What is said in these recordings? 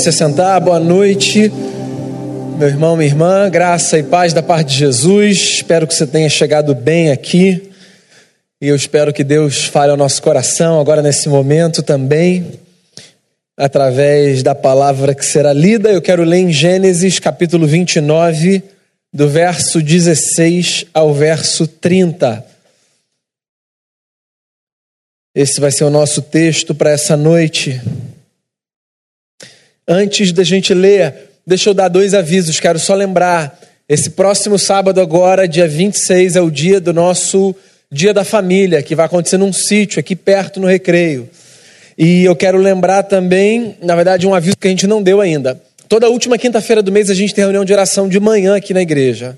Se sentar, boa noite, meu irmão, minha irmã, graça e paz da parte de Jesus. Espero que você tenha chegado bem aqui e eu espero que Deus fale ao nosso coração agora nesse momento também, através da palavra que será lida. Eu quero ler em Gênesis capítulo 29, do verso 16 ao verso 30. Esse vai ser o nosso texto para essa noite. Antes da gente ler, deixa eu dar dois avisos, quero só lembrar. Esse próximo sábado, agora, dia 26, é o dia do nosso Dia da Família, que vai acontecer num sítio aqui perto no Recreio. E eu quero lembrar também, na verdade, um aviso que a gente não deu ainda. Toda última quinta-feira do mês a gente tem reunião de oração de manhã aqui na igreja.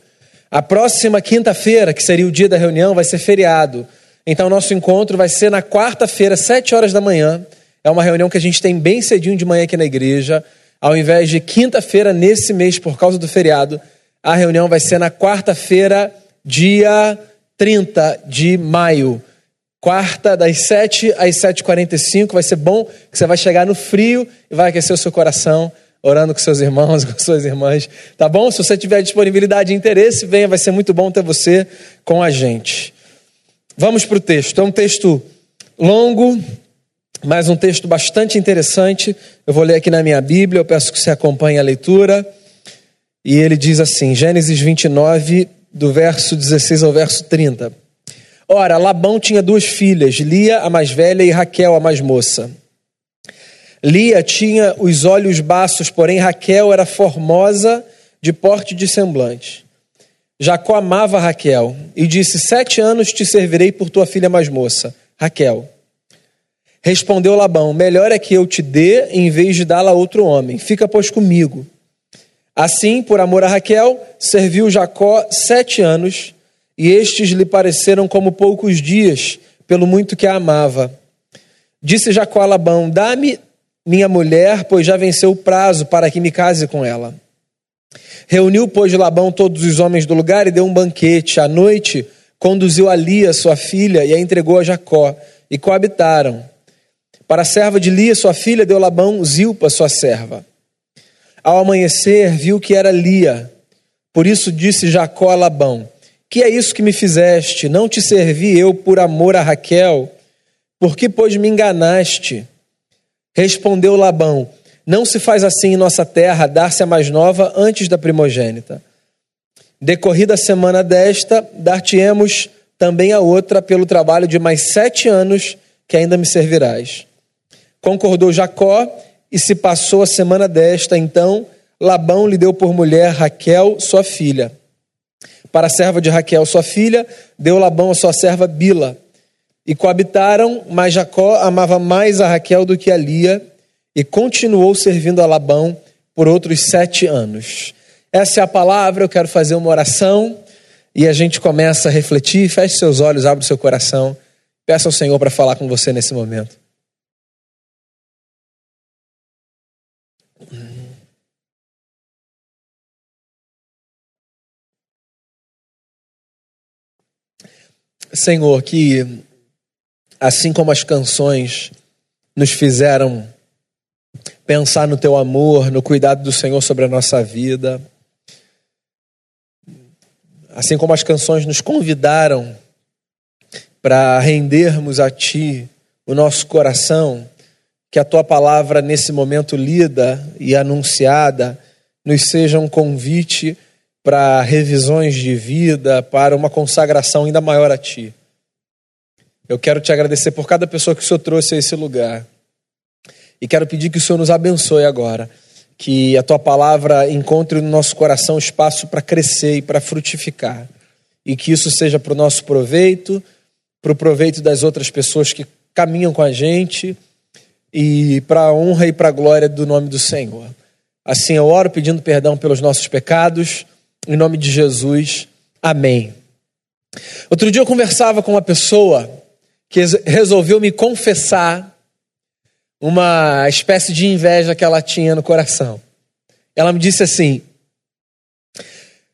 A próxima quinta-feira, que seria o dia da reunião, vai ser feriado. Então, nosso encontro vai ser na quarta-feira, sete horas da manhã. É uma reunião que a gente tem bem cedinho de manhã aqui na igreja. Ao invés de quinta-feira nesse mês, por causa do feriado, a reunião vai ser na quarta-feira, dia 30 de maio. Quarta, das 7 às 7h45. Vai ser bom que você vai chegar no frio e vai aquecer o seu coração, orando com seus irmãos, com suas irmãs. Tá bom? Se você tiver disponibilidade e interesse, venha, vai ser muito bom ter você com a gente. Vamos para o texto. É um texto longo, mais um texto bastante interessante. Eu vou ler aqui na minha Bíblia, eu peço que você acompanhe a leitura. E ele diz assim, Gênesis 29, do verso 16 ao verso 30. Ora, Labão tinha duas filhas, Lia, a mais velha, e Raquel, a mais moça. Lia tinha os olhos baços, porém Raquel era formosa, de porte de semblante. Jacó amava Raquel e disse: Sete anos te servirei por tua filha mais moça, Raquel. Respondeu Labão: Melhor é que eu te dê em vez de dá-la a outro homem. Fica, pois, comigo. Assim, por amor a Raquel, serviu Jacó sete anos, e estes lhe pareceram como poucos dias, pelo muito que a amava. Disse Jacó a Labão: Dá-me minha mulher, pois já venceu o prazo para que me case com ela. Reuniu, pois, Labão todos os homens do lugar e deu um banquete. À noite, conduziu a Lia, sua filha, e a entregou a Jacó, e coabitaram. Para a serva de Lia, sua filha, deu Labão Zilpa, sua serva. Ao amanhecer, viu que era Lia. Por isso disse Jacó a Labão: Que é isso que me fizeste? Não te servi eu por amor a Raquel? Por que, pois, me enganaste? Respondeu Labão: Não se faz assim em nossa terra, dar-se a mais nova antes da primogênita. Decorrida a semana desta, dar-te-emos também a outra pelo trabalho de mais sete anos que ainda me servirás. Concordou Jacó e se passou a semana desta. Então Labão lhe deu por mulher Raquel, sua filha. Para a serva de Raquel, sua filha, deu Labão a sua serva Bila. E coabitaram, mas Jacó amava mais a Raquel do que a Lia, e continuou servindo a Labão por outros sete anos. Essa é a palavra, eu quero fazer uma oração, e a gente começa a refletir. Feche seus olhos, abre seu coração. Peça ao Senhor para falar com você nesse momento. Senhor, que assim como as canções nos fizeram pensar no teu amor, no cuidado do Senhor sobre a nossa vida, assim como as canções nos convidaram para rendermos a Ti o nosso coração, que a Tua palavra nesse momento lida e anunciada nos seja um convite para revisões de vida, para uma consagração ainda maior a Ti. Eu quero te agradecer por cada pessoa que o Senhor trouxe a esse lugar. E quero pedir que o Senhor nos abençoe agora. Que a tua palavra encontre no nosso coração espaço para crescer e para frutificar. E que isso seja para o nosso proveito, para o proveito das outras pessoas que caminham com a gente e para a honra e para a glória do nome do Senhor. Assim eu oro pedindo perdão pelos nossos pecados em nome de Jesus, amém. Outro dia eu conversava com uma pessoa que resolveu me confessar uma espécie de inveja que ela tinha no coração. Ela me disse assim: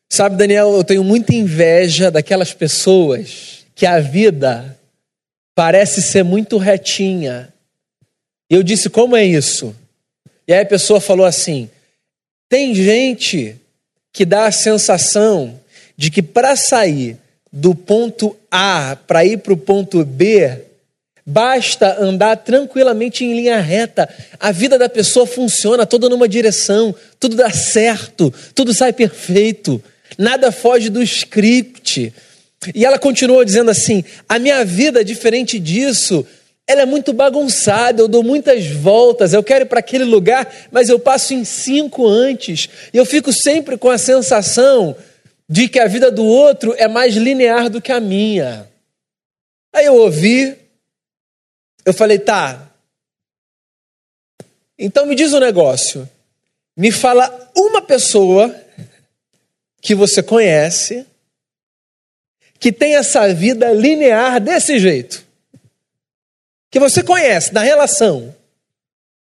Sabe, Daniel, eu tenho muita inveja daquelas pessoas que a vida parece ser muito retinha. E eu disse: Como é isso? E aí a pessoa falou assim: tem gente que dá a sensação de que para sair do ponto A para ir para o ponto B, basta andar tranquilamente em linha reta. A vida da pessoa funciona toda numa direção, tudo dá certo, tudo sai perfeito, nada foge do script. E ela continuou dizendo assim: a minha vida, diferente disso, ela é muito bagunçada, eu dou muitas voltas, eu quero ir para aquele lugar, mas eu passo em cinco antes. E eu fico sempre com a sensação de que a vida do outro é mais linear do que a minha. Aí eu ouvi, eu falei, tá. Então me diz um negócio. Me fala uma pessoa que você conhece que tem essa vida linear desse jeito que você conhece, na relação,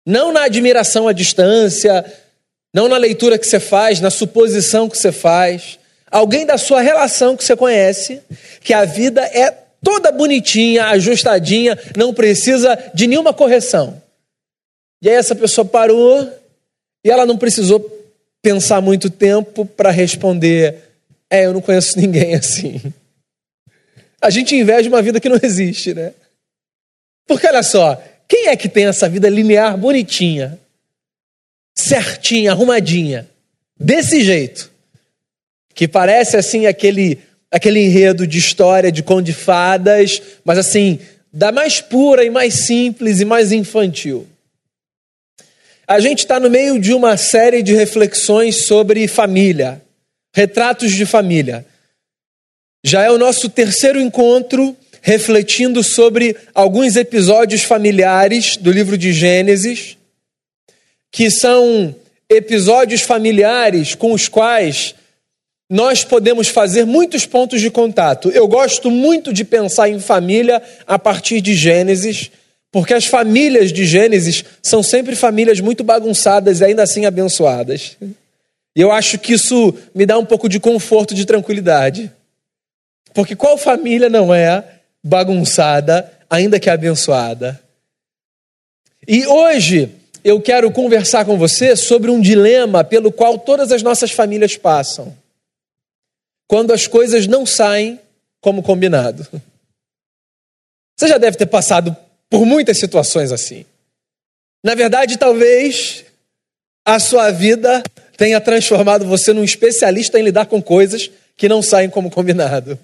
não na admiração à distância, não na leitura que você faz, na suposição que você faz, alguém da sua relação que você conhece, que a vida é toda bonitinha, ajustadinha, não precisa de nenhuma correção. E aí essa pessoa parou e ela não precisou pensar muito tempo para responder: É, eu não conheço ninguém assim. A gente inveja uma vida que não existe, né? Porque olha só, quem é que tem essa vida linear bonitinha, certinha, arrumadinha, desse jeito, que parece assim aquele aquele enredo de história de conde fadas, mas assim, da mais pura e mais simples e mais infantil. A gente está no meio de uma série de reflexões sobre família, retratos de família. Já é o nosso terceiro encontro refletindo sobre alguns episódios familiares do livro de Gênesis, que são episódios familiares com os quais nós podemos fazer muitos pontos de contato. Eu gosto muito de pensar em família a partir de Gênesis, porque as famílias de Gênesis são sempre famílias muito bagunçadas e ainda assim abençoadas. E eu acho que isso me dá um pouco de conforto, de tranquilidade. Porque qual família não é bagunçada, ainda que abençoada. E hoje eu quero conversar com você sobre um dilema pelo qual todas as nossas famílias passam. Quando as coisas não saem como combinado. Você já deve ter passado por muitas situações assim. Na verdade, talvez a sua vida tenha transformado você num especialista em lidar com coisas que não saem como combinado.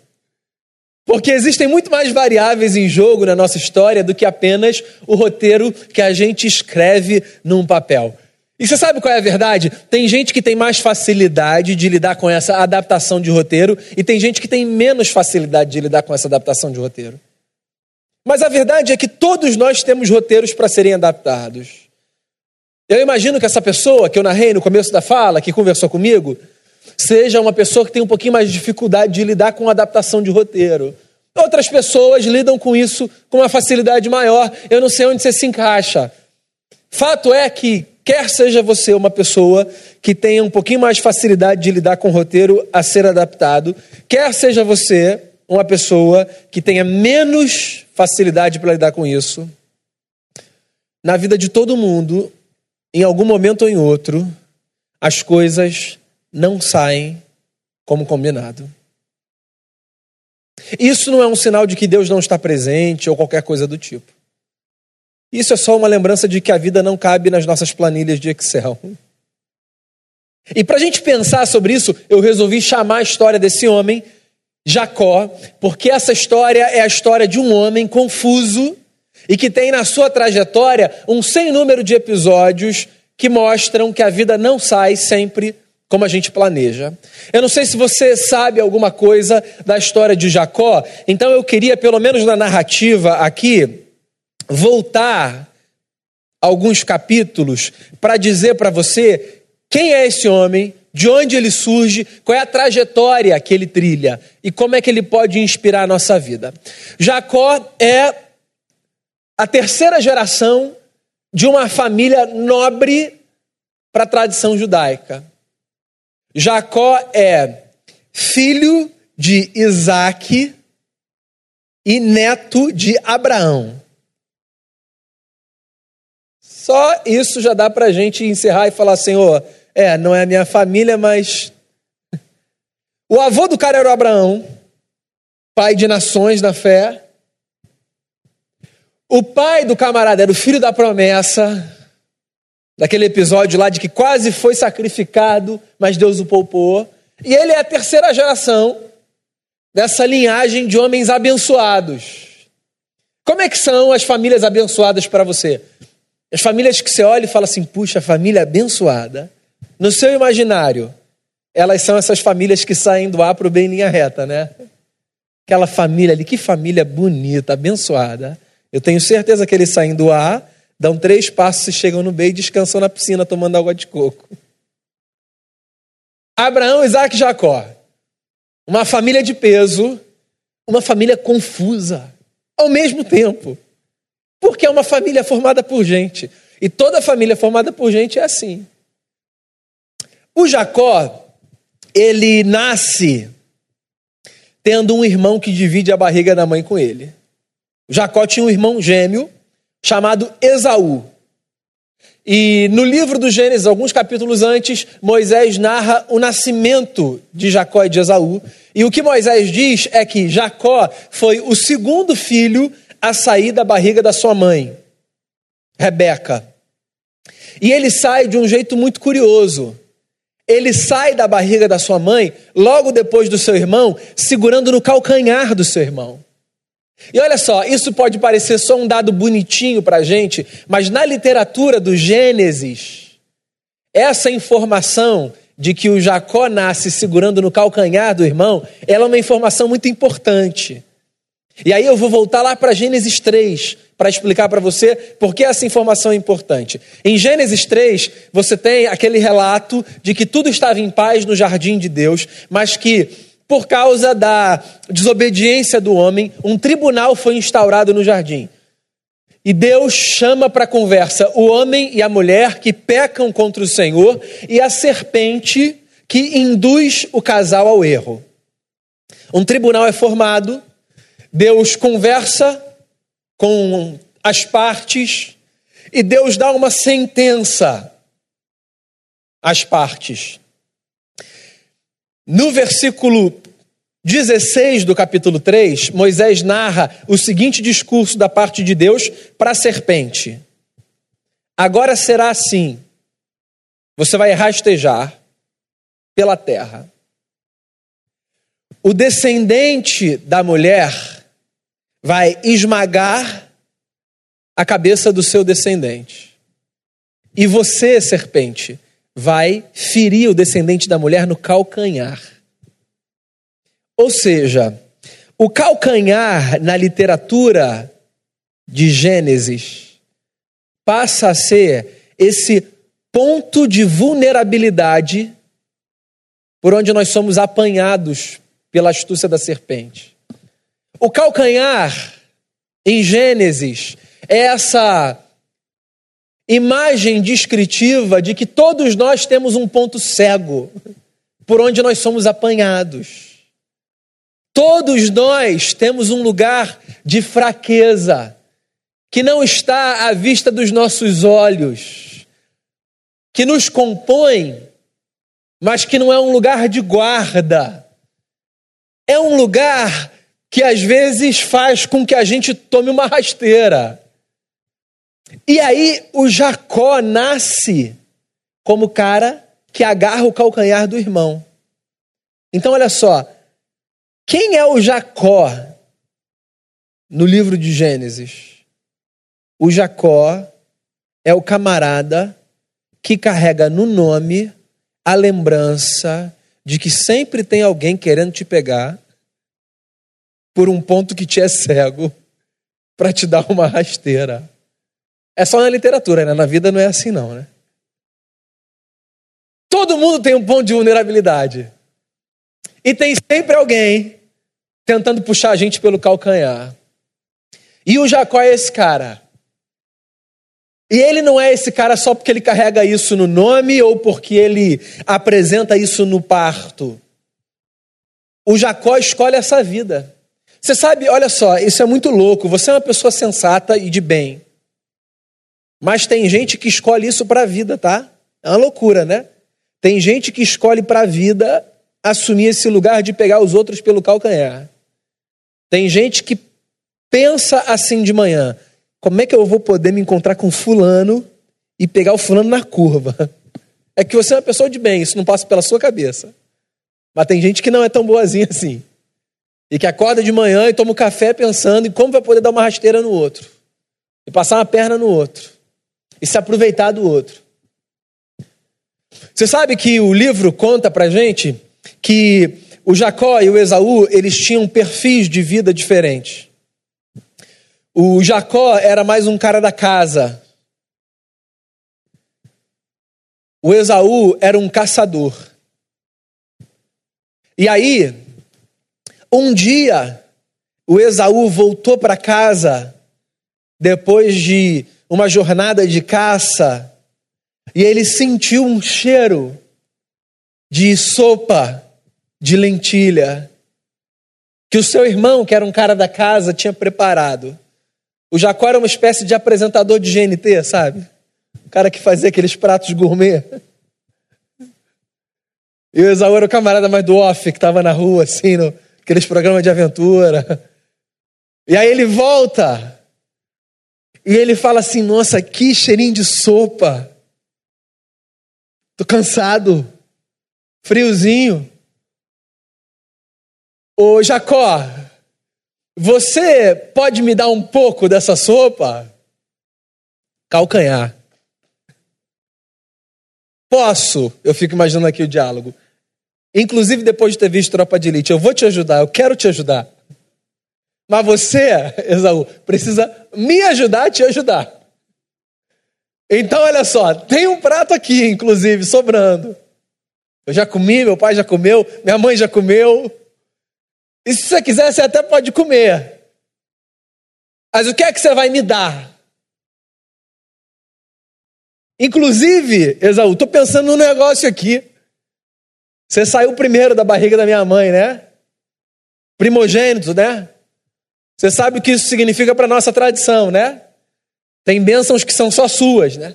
Porque existem muito mais variáveis em jogo na nossa história do que apenas o roteiro que a gente escreve num papel. E você sabe qual é a verdade? Tem gente que tem mais facilidade de lidar com essa adaptação de roteiro e tem gente que tem menos facilidade de lidar com essa adaptação de roteiro. Mas a verdade é que todos nós temos roteiros para serem adaptados. Eu imagino que essa pessoa que eu narrei no começo da fala, que conversou comigo, seja uma pessoa que tem um pouquinho mais de dificuldade de lidar com adaptação de roteiro. Outras pessoas lidam com isso com uma facilidade maior. Eu não sei onde você se encaixa. Fato é que, quer seja você uma pessoa que tenha um pouquinho mais de facilidade de lidar com o roteiro a ser adaptado, quer seja você uma pessoa que tenha menos facilidade para lidar com isso, na vida de todo mundo, em algum momento ou em outro, as coisas não saem como combinado. Isso não é um sinal de que Deus não está presente ou qualquer coisa do tipo. Isso é só uma lembrança de que a vida não cabe nas nossas planilhas de Excel. E para a gente pensar sobre isso, eu resolvi chamar a história desse homem, Jacó, porque essa história é a história de um homem confuso e que tem na sua trajetória um sem número de episódios que mostram que a vida não sai sempre como a gente planeja. Eu não sei se você sabe alguma coisa da história de Jacó, então eu queria, pelo menos na narrativa aqui, voltar alguns capítulos para dizer para você quem é esse homem, de onde ele surge, qual é a trajetória que ele trilha e como é que ele pode inspirar a nossa vida. Jacó é a terceira geração de uma família nobre para a tradição judaica. Jacó é filho de Isaac e neto de Abraão. Só isso já dá para a gente encerrar e falar, Senhor, é, não é a minha família, mas. O avô do cara era o Abraão, pai de nações na fé. O pai do camarada era o filho da promessa, daquele episódio lá de que quase foi sacrificado, mas Deus o poupou. E ele é a terceira geração dessa linhagem de homens abençoados. Como é que são as famílias abençoadas para você? As famílias que você olha e fala assim, puxa, família abençoada. No seu imaginário, elas são essas famílias que saem do A para o B em linha reta, né? Aquela família ali, que família bonita, abençoada. Eu tenho certeza que eles saem do A, dão três passos e chegam no B e descansam na piscina tomando água de coco. Abraão, Isaac e Jacó. Uma família de peso, uma família confusa ao mesmo tempo. Porque é uma família formada por gente. E toda família formada por gente é assim. O Jacó, ele nasce tendo um irmão que divide a barriga da mãe com ele. O Jacó tinha um irmão gêmeo chamado Esaú. E no livro do Gênesis, alguns capítulos antes, Moisés narra o nascimento de Jacó e de Esaú. E o que Moisés diz é que Jacó foi o segundo filho a sair da barriga da sua mãe, Rebeca. E ele sai de um jeito muito curioso. Ele sai da barriga da sua mãe, logo depois do seu irmão, segurando no calcanhar do seu irmão. E olha só, isso pode parecer só um dado bonitinho para a gente, mas na literatura do Gênesis, essa informação de que o Jacó nasce segurando no calcanhar do irmão, ela é uma informação muito importante. E aí eu vou voltar lá para Gênesis 3 para explicar para você por que essa informação é importante. Em Gênesis 3, você tem aquele relato de que tudo estava em paz no jardim de Deus, mas que por causa da desobediência do homem, um tribunal foi instaurado no jardim. E Deus chama para conversa o homem e a mulher que pecam contra o Senhor e a serpente que induz o casal ao erro. Um tribunal é formado Deus conversa com as partes e Deus dá uma sentença às partes. No versículo 16 do capítulo 3, Moisés narra o seguinte discurso da parte de Deus para a serpente: Agora será assim, você vai rastejar pela terra. O descendente da mulher vai esmagar a cabeça do seu descendente. E você, serpente, vai ferir o descendente da mulher no calcanhar. Ou seja, o calcanhar na literatura de Gênesis passa a ser esse ponto de vulnerabilidade por onde nós somos apanhados pela astúcia da serpente. O calcanhar, em Gênesis, é essa imagem descritiva de que todos nós temos um ponto cego por onde nós somos apanhados. Todos nós temos um lugar de fraqueza que não está à vista dos nossos olhos, que nos compõe, mas que não é um lugar de guarda. É um lugar que às vezes faz com que a gente tome uma rasteira. E aí o Jacó nasce como cara que agarra o calcanhar do irmão. Então olha só, quem é o Jacó no livro de Gênesis? O Jacó é o camarada que carrega no nome a lembrança de que sempre tem alguém querendo te pegar por um ponto que te é cego para te dar uma rasteira. É só na literatura, né? Na vida não é assim não, né? Todo mundo tem um ponto de vulnerabilidade. E tem sempre alguém tentando puxar a gente pelo calcanhar. E o Jacó é esse cara. E ele não é esse cara só porque ele carrega isso no nome ou porque ele apresenta isso no parto. O Jacó escolhe essa vida. Você sabe, olha só, isso é muito louco. Você é uma pessoa sensata e de bem. Mas tem gente que escolhe isso para a vida, tá? É uma loucura, né? Tem gente que escolhe para a vida assumir esse lugar de pegar os outros pelo calcanhar. Tem gente que pensa assim de manhã: como é que eu vou poder me encontrar com fulano e pegar o fulano na curva? É que você é uma pessoa de bem, isso não passa pela sua cabeça. Mas tem gente que não é tão boazinha assim. E que acorda de manhã e toma um café pensando em como vai poder dar uma rasteira no outro. E passar uma perna no outro. E se aproveitar do outro. Você sabe que o livro conta pra gente que o Jacó e o Esaú, eles tinham perfis de vida diferentes. O Jacó era mais um cara da casa. O Esaú era um caçador. E aí, um dia, o Esaú voltou para casa depois de uma jornada de caça e ele sentiu um cheiro de sopa de lentilha que o seu irmão, que era um cara da casa, tinha preparado. O Jacó era uma espécie de apresentador de GNT, sabe? O cara que fazia aqueles pratos gourmet. E o Esaú era o camarada mais do off, que estava na rua, assim, no, aqueles programas de aventura. E aí ele volta. E ele fala assim: Nossa, que cheirinho de sopa. Tô cansado. Friozinho. Ô Jacó, você pode me dar um pouco dessa sopa? Calcanhar. Posso, eu fico imaginando aqui o diálogo. Inclusive depois de ter visto Tropa de Elite, eu vou te ajudar, eu quero te ajudar. Mas você, Esaú, precisa me ajudar a te ajudar. Então, olha só, tem um prato aqui, inclusive, sobrando. Eu já comi, meu pai já comeu, minha mãe já comeu. E se você quiser, você até pode comer. Mas o que é que você vai me dar? Inclusive, Esaú, estou pensando num negócio aqui. Você saiu primeiro da barriga da minha mãe, né? Primogênito, né? Você sabe o que isso significa para nossa tradição, né? Tem bênçãos que são só suas, né?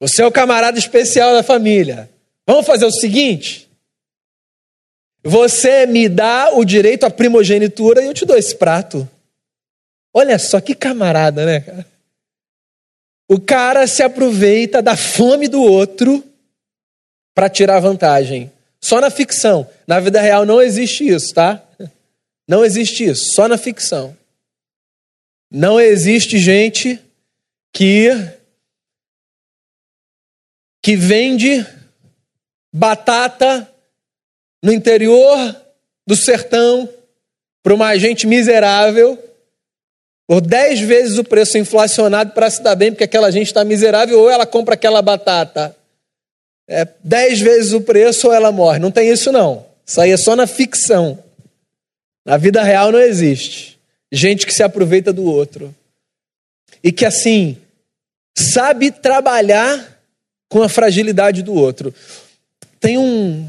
Você é o camarada especial da família. Vamos fazer o seguinte: você me dá o direito à primogenitura e eu te dou esse prato. Olha só que camarada, né, cara? O cara se aproveita da fome do outro para tirar vantagem. Só na ficção. Na vida real não existe isso, tá? Não existe isso, só na ficção. Não existe gente que que vende batata no interior do sertão para uma gente miserável por dez vezes o preço inflacionado para se dar bem, porque aquela gente está miserável, ou ela compra aquela batata é, dez vezes o preço ou ela morre. Não tem isso não. Isso aí é só na ficção. Na vida real não existe. Gente que se aproveita do outro. E que assim, sabe trabalhar com a fragilidade do outro. Tem um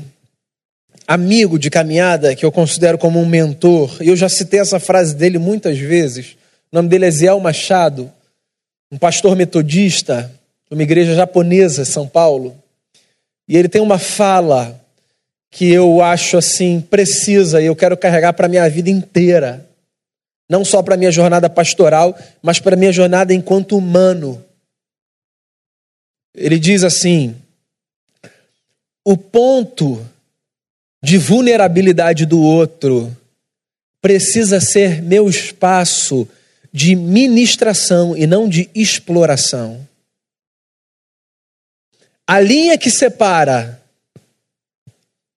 amigo de caminhada que eu considero como um mentor, e eu já citei essa frase dele muitas vezes. O nome dele é Ziel Machado, um pastor metodista, de uma igreja japonesa, São Paulo. E ele tem uma fala que eu acho assim precisa e eu quero carregar para minha vida inteira. Não só para minha jornada pastoral, mas para minha jornada enquanto humano. Ele diz assim: o ponto de vulnerabilidade do outro precisa ser meu espaço de ministração e não de exploração. A linha que separa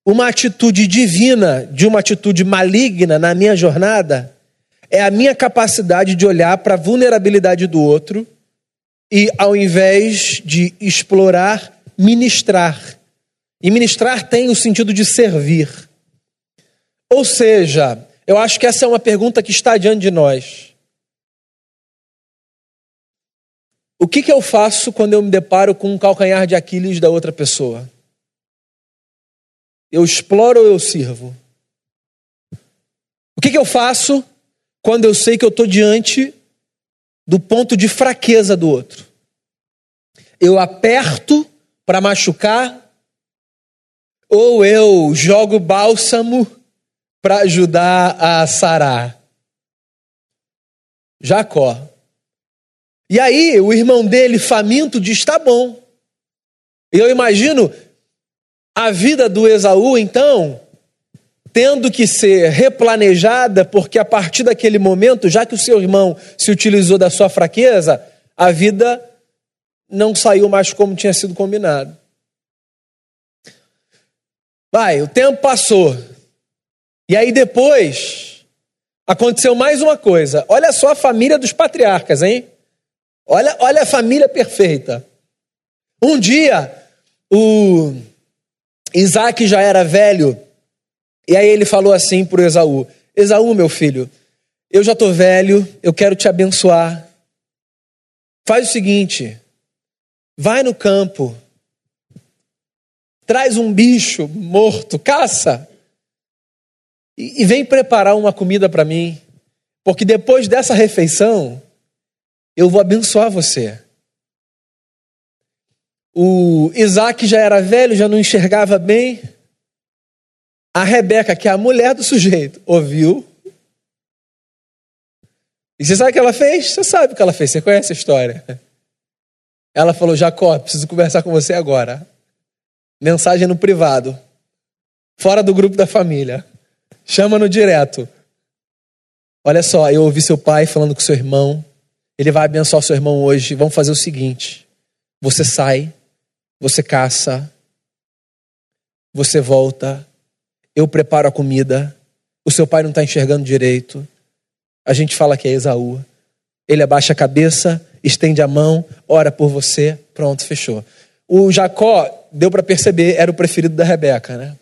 uma atitude divina de uma atitude maligna na minha jornada é a minha capacidade de olhar para a vulnerabilidade do outro e, ao invés de explorar, ministrar. E ministrar tem o sentido de servir. Ou seja, eu acho que essa é uma pergunta que está diante de nós. O que, que eu faço quando eu me deparo com um calcanhar de Aquiles da outra pessoa? Eu exploro ou eu sirvo? O que, que eu faço quando eu sei que eu estou diante do ponto de fraqueza do outro? Eu aperto para machucar ou eu jogo bálsamo para ajudar a sarar? Jacó. E aí, o irmão dele, faminto, diz: tá bom. Eu imagino a vida do Esaú, então, tendo que ser replanejada, porque a partir daquele momento, já que o seu irmão se utilizou da sua fraqueza, a vida não saiu mais como tinha sido combinado. Vai, o tempo passou. E aí depois aconteceu mais uma coisa. Olha só a família dos patriarcas, hein? Olha, olha a família perfeita. Um dia, o Isaac já era velho, e aí ele falou assim para Esaú: Esaú, meu filho, eu já estou velho, eu quero te abençoar. Faz o seguinte, vai no campo, traz um bicho morto, caça, e, e vem preparar uma comida para mim, porque depois dessa refeição, eu vou abençoar você. O Isaac já era velho, já não enxergava bem. A Rebeca, que é a mulher do sujeito, ouviu. E você sabe o que ela fez? Você sabe o que ela fez, você conhece a história. Ela falou: Jacó, preciso conversar com você agora. Mensagem no privado, fora do grupo da família. Chama no direto. Olha só, eu ouvi seu pai falando com seu irmão. Ele vai abençoar seu irmão hoje. Vamos fazer o seguinte: você sai, você caça, você volta, eu preparo a comida. O seu pai não está enxergando direito. A gente fala que é Esaú. Ele abaixa a cabeça, estende a mão, ora por você, pronto, fechou. O Jacó, deu para perceber, era o preferido da Rebeca, né?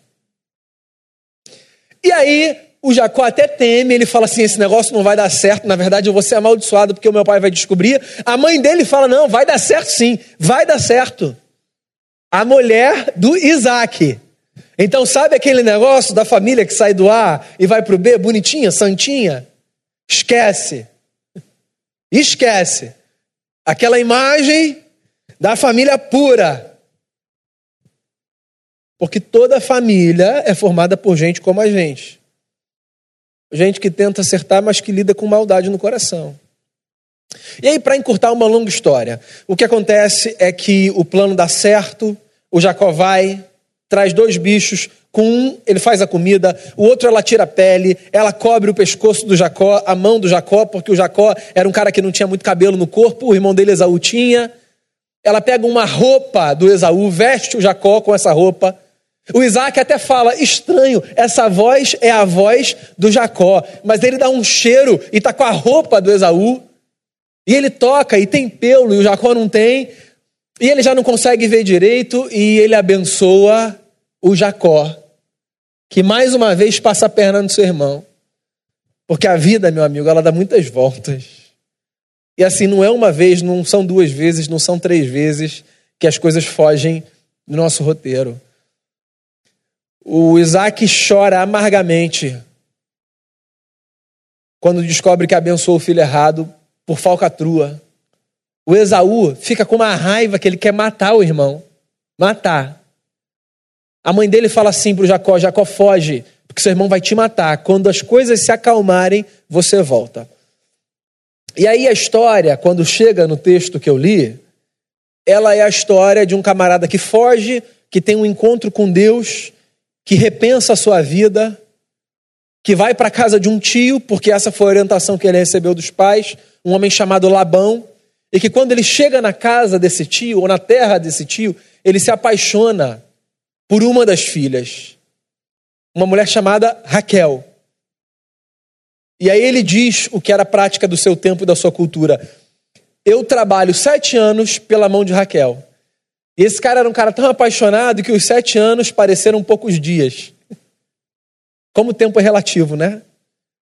E aí, o Jacó até teme, ele fala assim: esse negócio não vai dar certo, na verdade eu vou ser amaldiçoado porque o meu pai vai descobrir. A mãe dele fala: não, vai dar certo sim, vai dar certo. A mulher do Isaac. Então, sabe aquele negócio da família que sai do A e vai para o B, bonitinha, santinha? Esquece. Esquece. Aquela imagem da família pura. Porque toda família é formada por gente como a gente. Gente que tenta acertar, mas que lida com maldade no coração. E aí, para encurtar uma longa história, o que acontece é que o plano dá certo, o Jacó vai, traz dois bichos, com um ele faz a comida, o outro ela tira a pele, ela cobre o pescoço do Jacó, a mão do Jacó, porque o Jacó era um cara que não tinha muito cabelo no corpo, o irmão dele Esaú tinha. Ela pega uma roupa do Esaú, veste o Jacó com essa roupa, o Isaac até fala: estranho, essa voz é a voz do Jacó, mas ele dá um cheiro e está com a roupa do Esaú, e ele toca e tem pelo e o Jacó não tem, e ele já não consegue ver direito e ele abençoa o Jacó, que mais uma vez passa a perna no seu irmão. Porque a vida, meu amigo, ela dá muitas voltas. E assim, não é uma vez, não são duas vezes, não são três vezes que as coisas fogem do nosso roteiro. O Isaac chora amargamente quando descobre que abençoou o filho errado por falcatrua. O Esaú fica com uma raiva que ele quer matar o irmão. Matar. A mãe dele fala assim para o Jacó: Jacó, foge, porque seu irmão vai te matar. Quando as coisas se acalmarem, você volta. E aí a história, quando chega no texto que eu li, ela é a história de um camarada que foge, que tem um encontro com Deus que repensa a sua vida, que vai para a casa de um tio, porque essa foi a orientação que ele recebeu dos pais, um homem chamado Labão, e que quando ele chega na casa desse tio, ou na terra desse tio, ele se apaixona por uma das filhas, uma mulher chamada Raquel. E aí ele diz o que era prática do seu tempo e da sua cultura. Eu trabalho sete anos pela mão de Raquel. E esse cara era um cara tão apaixonado que os sete anos pareceram poucos dias. Como o tempo é relativo, né?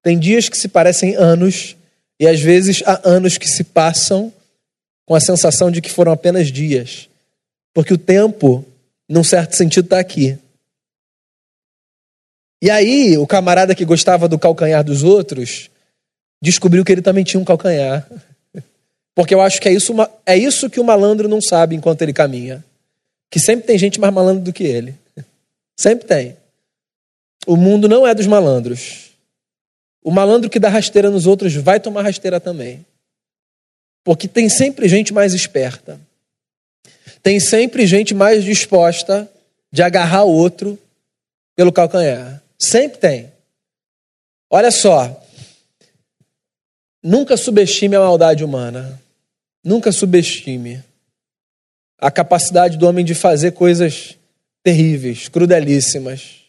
Tem dias que se parecem anos, e às vezes há anos que se passam com a sensação de que foram apenas dias. Porque o tempo, num certo sentido, está aqui. E aí, o camarada que gostava do calcanhar dos outros descobriu que ele também tinha um calcanhar. Porque eu acho que é isso, é isso que o malandro não sabe enquanto ele caminha. Que sempre tem gente mais malandro do que ele. Sempre tem. O mundo não é dos malandros. O malandro que dá rasteira nos outros vai tomar rasteira também. Porque tem sempre gente mais esperta. Tem sempre gente mais disposta de agarrar o outro pelo calcanhar. Sempre tem. Olha só. Nunca subestime a maldade humana. Nunca subestime a capacidade do homem de fazer coisas terríveis, crudelíssimas.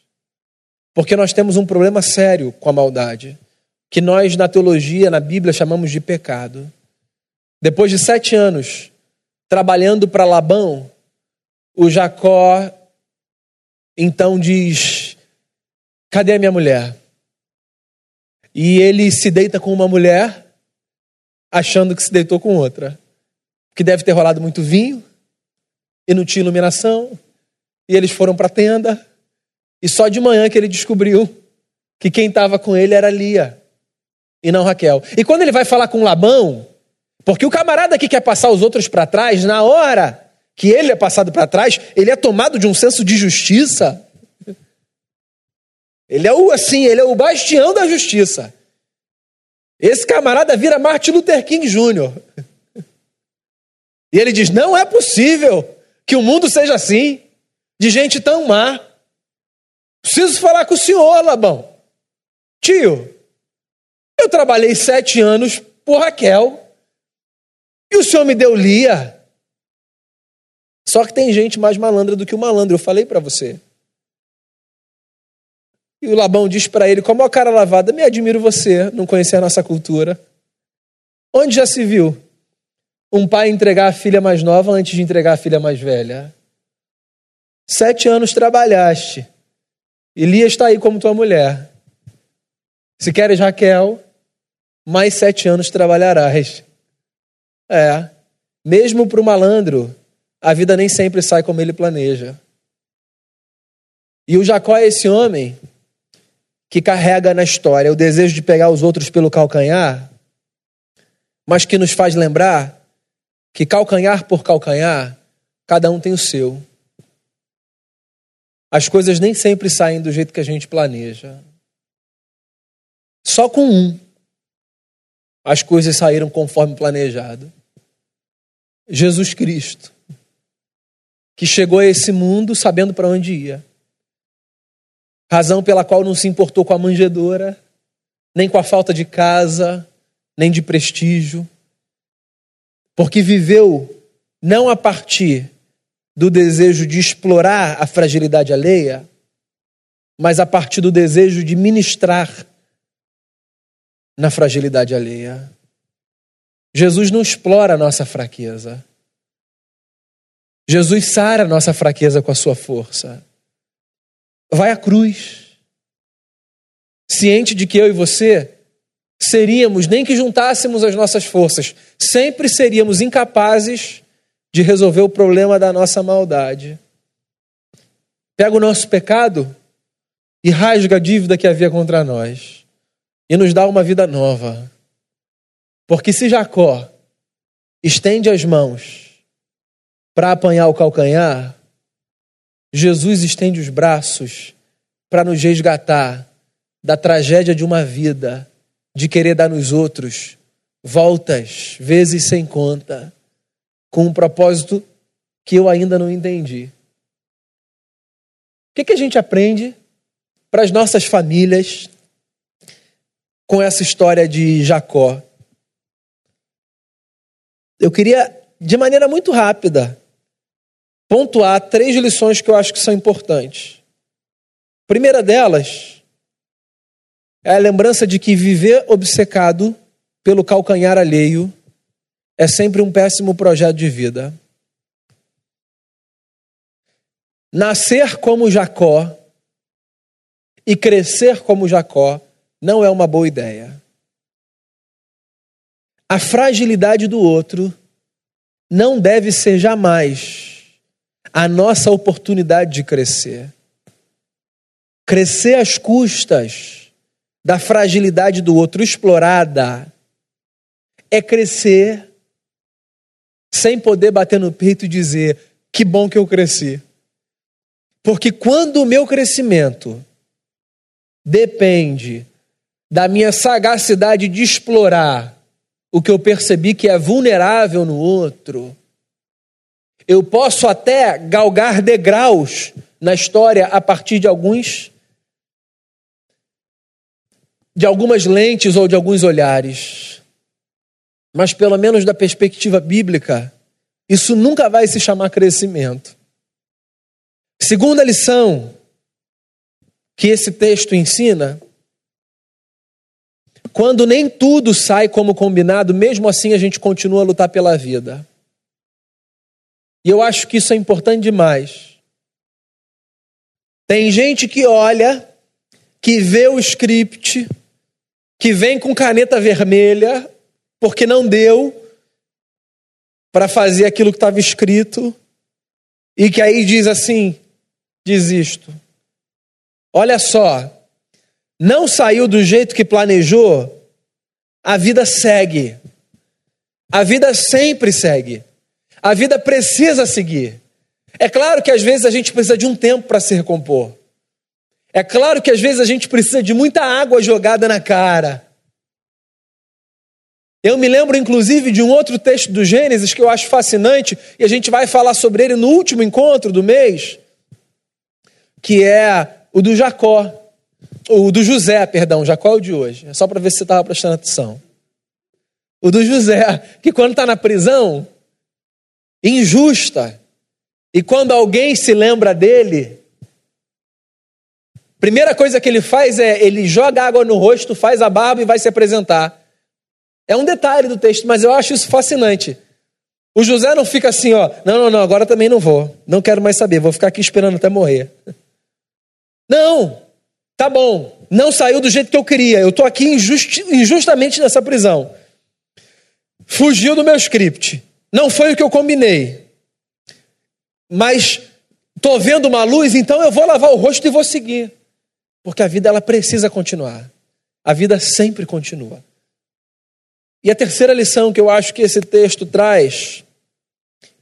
Porque nós temos um problema sério com a maldade, que nós, na teologia, na Bíblia, chamamos de pecado. Depois de sete anos trabalhando para Labão, o Jacó então diz: Cadê a minha mulher? E ele se deita com uma mulher, achando que se deitou com outra. Que deve ter rolado muito vinho, e não tinha iluminação, e eles foram para a tenda, e só de manhã que ele descobriu que quem estava com ele era Lia, e não Raquel. E quando ele vai falar com Labão, porque o camarada que quer passar os outros para trás, na hora que ele é passado para trás, ele é tomado de um senso de justiça. Ele é o assim, ele é o bastião da justiça. Esse camarada vira Martin Luther King Jr. E ele diz: "Não é possível que o mundo seja assim, de gente tão má. Preciso falar com o senhor, Labão. Tio, eu trabalhei sete anos por Raquel e o senhor me deu Lia. Só que tem gente mais malandra do que o malandro, eu falei para você. E o Labão diz para ele, com a maior cara lavada, me admiro você, não conhecer a nossa cultura. Onde já se viu um pai entregar a filha mais nova antes de entregar a filha mais velha? Sete anos trabalhaste. E Lia está aí como tua mulher. Se queres Raquel, mais sete anos trabalharás. É. Mesmo para o malandro, a vida nem sempre sai como ele planeja. E o Jacó é esse homem que carrega na história o desejo de pegar os outros pelo calcanhar, mas que nos faz lembrar que calcanhar por calcanhar, cada um tem o seu. As coisas nem sempre saem do jeito que a gente planeja. Só com um as coisas saíram conforme planejado. Jesus Cristo que chegou a esse mundo sabendo para onde ia. Razão pela qual não se importou com a manjedoura, nem com a falta de casa, nem de prestígio, porque viveu não a partir do desejo de explorar a fragilidade alheia, mas a partir do desejo de ministrar na fragilidade alheia. Jesus não explora a nossa fraqueza. Jesus sara a nossa fraqueza com a sua força. Vai à cruz. Ciente de que eu e você seríamos, nem que juntássemos as nossas forças, sempre seríamos incapazes de resolver o problema da nossa maldade. Pega o nosso pecado e rasga a dívida que havia contra nós e nos dá uma vida nova. Porque se Jacó estende as mãos para apanhar o calcanhar, Jesus estende os braços para nos resgatar da tragédia de uma vida, de querer dar nos outros voltas, vezes sem conta, com um propósito que eu ainda não entendi. O que, que a gente aprende para as nossas famílias com essa história de Jacó? Eu queria, de maneira muito rápida, pontuar três lições que eu acho que são importantes. A primeira delas é a lembrança de que viver obcecado pelo calcanhar alheio é sempre um péssimo projeto de vida. Nascer como Jacó e crescer como Jacó não é uma boa ideia. A fragilidade do outro não deve ser jamais a nossa oportunidade de crescer. Crescer às custas da fragilidade do outro explorada é crescer sem poder bater no peito e dizer: que bom que eu cresci. Porque quando o meu crescimento depende da minha sagacidade de explorar o que eu percebi que é vulnerável no outro, eu posso até galgar degraus na história a partir de alguns de algumas lentes ou de alguns olhares. Mas pelo menos da perspectiva bíblica, isso nunca vai se chamar crescimento. Segunda lição que esse texto ensina: quando nem tudo sai como combinado, mesmo assim a gente continua a lutar pela vida. E eu acho que isso é importante demais. Tem gente que olha, que vê o script, que vem com caneta vermelha, porque não deu para fazer aquilo que estava escrito, e que aí diz assim: desisto. Olha só, não saiu do jeito que planejou, a vida segue. A vida sempre segue. A vida precisa seguir. É claro que às vezes a gente precisa de um tempo para se recompor. É claro que às vezes a gente precisa de muita água jogada na cara. Eu me lembro, inclusive, de um outro texto do Gênesis que eu acho fascinante, e a gente vai falar sobre ele no último encontro do mês, que é o do Jacó. O do José, perdão, Jacó é o de hoje. É só para ver se você estava prestando atenção. O do José, que quando está na prisão, injusta, e quando alguém se lembra dele, primeira coisa que ele faz é ele joga água no rosto, faz a barba e vai se apresentar. É um detalhe do texto, mas eu acho isso fascinante. O José não fica assim, ó, não, não, não, agora também não vou. Não quero mais saber, vou ficar aqui esperando até morrer. Não, tá bom, não saiu do jeito que eu queria. Eu estou aqui injusti injustamente nessa prisão. Fugiu do meu script. Não foi o que eu combinei. Mas estou vendo uma luz, então eu vou lavar o rosto e vou seguir. Porque a vida ela precisa continuar. A vida sempre continua. E a terceira lição que eu acho que esse texto traz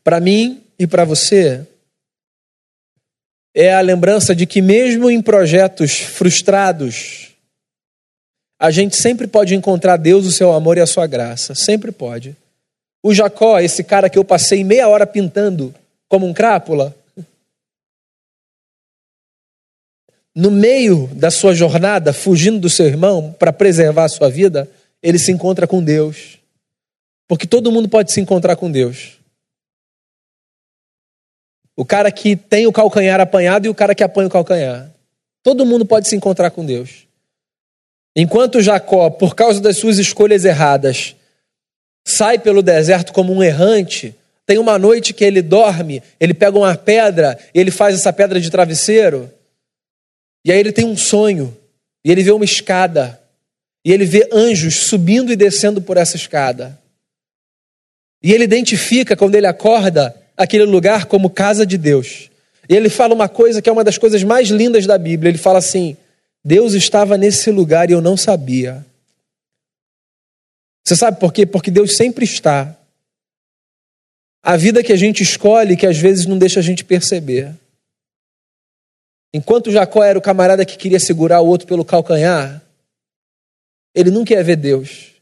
para mim e para você é a lembrança de que, mesmo em projetos frustrados, a gente sempre pode encontrar Deus, o seu amor e a sua graça. Sempre pode. O Jacó, esse cara que eu passei meia hora pintando como um crápula, no meio da sua jornada, fugindo do seu irmão para preservar a sua vida, ele se encontra com Deus. Porque todo mundo pode se encontrar com Deus. O cara que tem o calcanhar apanhado e o cara que apanha o calcanhar. Todo mundo pode se encontrar com Deus. Enquanto Jacó, por causa das suas escolhas erradas, sai pelo deserto como um errante, tem uma noite que ele dorme, ele pega uma pedra ele faz essa pedra de travesseiro. E aí ele tem um sonho, e ele vê uma escada. E ele vê anjos subindo e descendo por essa escada. E ele identifica, quando ele acorda, aquele lugar como casa de Deus. E ele fala uma coisa que é uma das coisas mais lindas da Bíblia. Ele fala assim: Deus estava nesse lugar e eu não sabia. Você sabe por quê? Porque Deus sempre está. A vida que a gente escolhe, que às vezes não deixa a gente perceber. Enquanto Jacó era o camarada que queria segurar o outro pelo calcanhar, ele nunca ia ver Deus.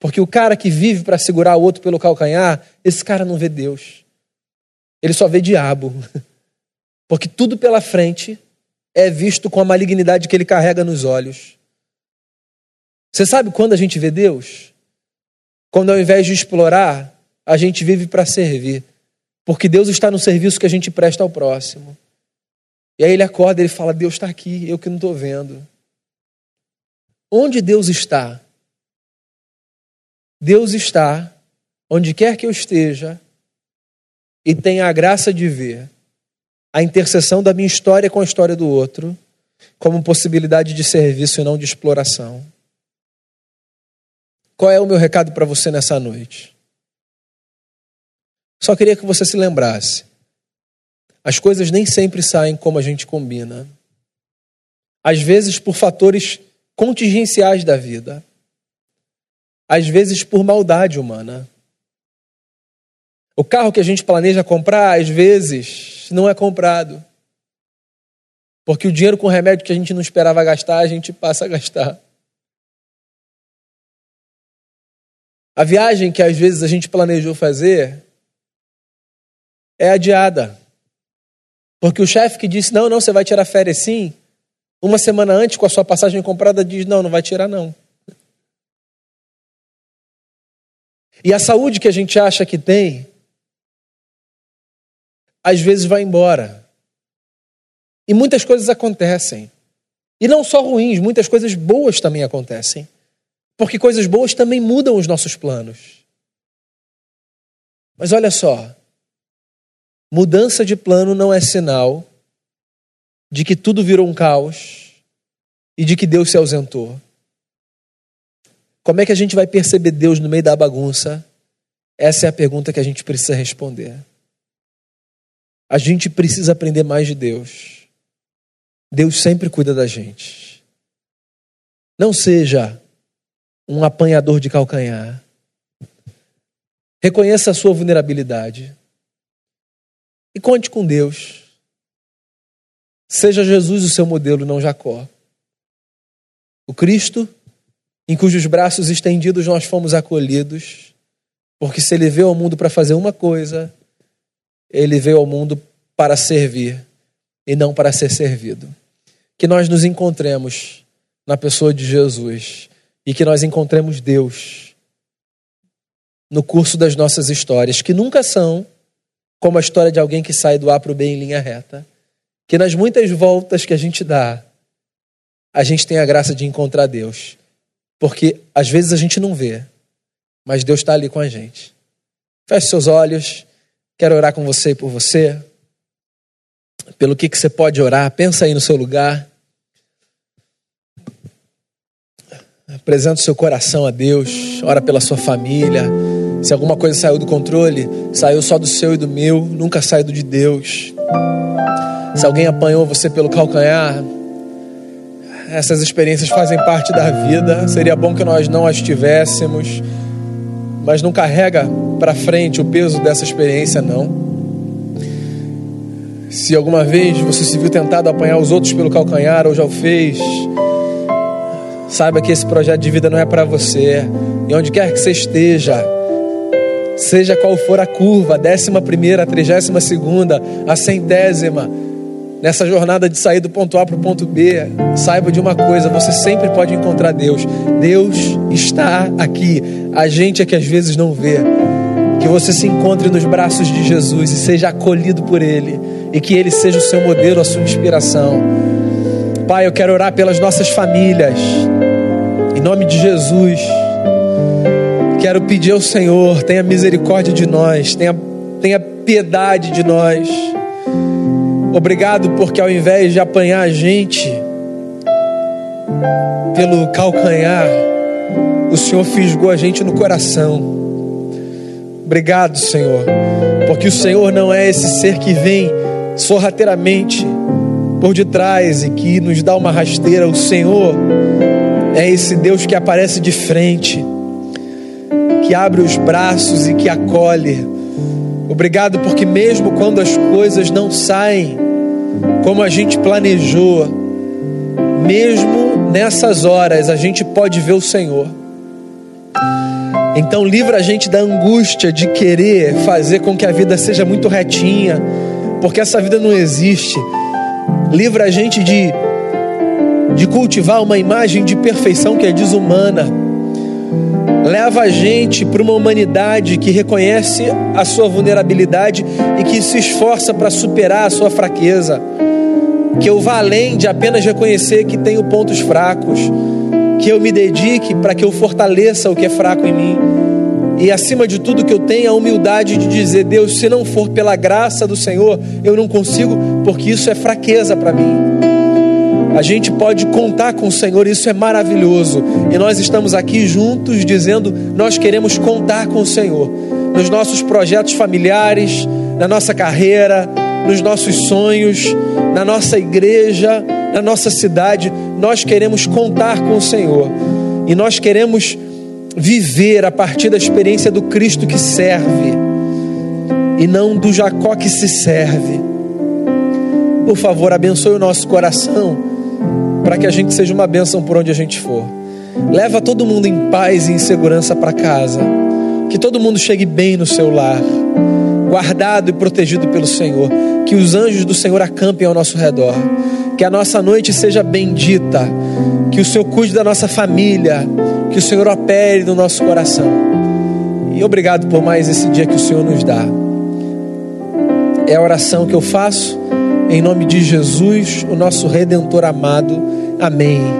Porque o cara que vive para segurar o outro pelo calcanhar, esse cara não vê Deus. Ele só vê diabo. Porque tudo pela frente é visto com a malignidade que ele carrega nos olhos. Você sabe quando a gente vê Deus? Quando ao invés de explorar, a gente vive para servir. Porque Deus está no serviço que a gente presta ao próximo. E aí ele acorda e ele fala: Deus está aqui, eu que não estou vendo. Onde Deus está? Deus está onde quer que eu esteja e tenha a graça de ver a interseção da minha história com a história do outro como possibilidade de serviço e não de exploração. Qual é o meu recado para você nessa noite? Só queria que você se lembrasse. As coisas nem sempre saem como a gente combina. Às vezes por fatores contingenciais da vida. Às vezes por maldade humana. O carro que a gente planeja comprar, às vezes, não é comprado. Porque o dinheiro com remédio que a gente não esperava gastar, a gente passa a gastar. A viagem que às vezes a gente planejou fazer é adiada. Porque o chefe que disse: não, não, você vai tirar férias sim, uma semana antes, com a sua passagem comprada, diz: não, não vai tirar não. E a saúde que a gente acha que tem, às vezes vai embora. E muitas coisas acontecem. E não só ruins, muitas coisas boas também acontecem. Porque coisas boas também mudam os nossos planos. Mas olha só, mudança de plano não é sinal de que tudo virou um caos e de que Deus se ausentou. Como é que a gente vai perceber Deus no meio da bagunça? Essa é a pergunta que a gente precisa responder. A gente precisa aprender mais de Deus. Deus sempre cuida da gente. Não seja um apanhador de calcanhar. Reconheça a sua vulnerabilidade. E conte com Deus. Seja Jesus o seu modelo, não Jacó. O Cristo, em cujos braços estendidos nós fomos acolhidos, porque se ele veio ao mundo para fazer uma coisa, ele veio ao mundo para servir e não para ser servido. Que nós nos encontremos na pessoa de Jesus e que nós encontremos Deus no curso das nossas histórias, que nunca são como a história de alguém que sai do A para o B em linha reta. Que nas muitas voltas que a gente dá, a gente tem a graça de encontrar Deus. Porque às vezes a gente não vê, mas Deus está ali com a gente. Feche seus olhos. Quero orar com você e por você. Pelo que, que você pode orar, pensa aí no seu lugar. Apresenta o seu coração a Deus, ora pela sua família. Se alguma coisa saiu do controle, saiu só do seu e do meu, nunca saiu do de Deus. Se alguém apanhou você pelo calcanhar, essas experiências fazem parte da vida. Seria bom que nós não as tivéssemos mas não carrega para frente o peso dessa experiência, não. Se alguma vez você se viu tentado a apanhar os outros pelo calcanhar ou já o fez, saiba que esse projeto de vida não é para você. E onde quer que você esteja, seja qual for a curva, a décima primeira, a trigésima segunda, a centésima, nessa jornada de sair do ponto A para o ponto B, saiba de uma coisa: você sempre pode encontrar Deus. Deus está aqui. A gente é que às vezes não vê. Que você se encontre nos braços de Jesus e seja acolhido por Ele, e que Ele seja o seu modelo, a sua inspiração. Pai, eu quero orar pelas nossas famílias, em nome de Jesus. Quero pedir ao Senhor, tenha misericórdia de nós, tenha, tenha piedade de nós Obrigado porque ao invés de apanhar a gente pelo calcanhar, o Senhor fisgou a gente no coração. Obrigado, Senhor, porque o Senhor não é esse ser que vem sorrateiramente por detrás e que nos dá uma rasteira. O Senhor é esse Deus que aparece de frente, que abre os braços e que acolhe Obrigado porque, mesmo quando as coisas não saem como a gente planejou, mesmo nessas horas a gente pode ver o Senhor. Então, livra a gente da angústia de querer fazer com que a vida seja muito retinha, porque essa vida não existe. Livra a gente de, de cultivar uma imagem de perfeição que é desumana leva a gente para uma humanidade que reconhece a sua vulnerabilidade e que se esforça para superar a sua fraqueza. Que eu vá além de apenas reconhecer que tenho pontos fracos, que eu me dedique para que eu fortaleça o que é fraco em mim. E acima de tudo que eu tenha a humildade de dizer, Deus, se não for pela graça do Senhor, eu não consigo, porque isso é fraqueza para mim. A gente pode contar com o Senhor, isso é maravilhoso. E nós estamos aqui juntos dizendo: nós queremos contar com o Senhor nos nossos projetos familiares, na nossa carreira, nos nossos sonhos, na nossa igreja, na nossa cidade. Nós queremos contar com o Senhor e nós queremos viver a partir da experiência do Cristo que serve. e não do Jacó que se serve. Por favor, abençoe o nosso coração para que a gente seja uma bênção por onde a gente for. Leva todo mundo em paz e em segurança para casa. Que todo mundo chegue bem no seu lar, guardado e protegido pelo Senhor. Que os anjos do Senhor acampem ao nosso redor. Que a nossa noite seja bendita. Que o Senhor cuide da nossa família. Que o Senhor opere no nosso coração. E obrigado por mais esse dia que o Senhor nos dá. É a oração que eu faço em nome de Jesus, o nosso redentor amado. Amém.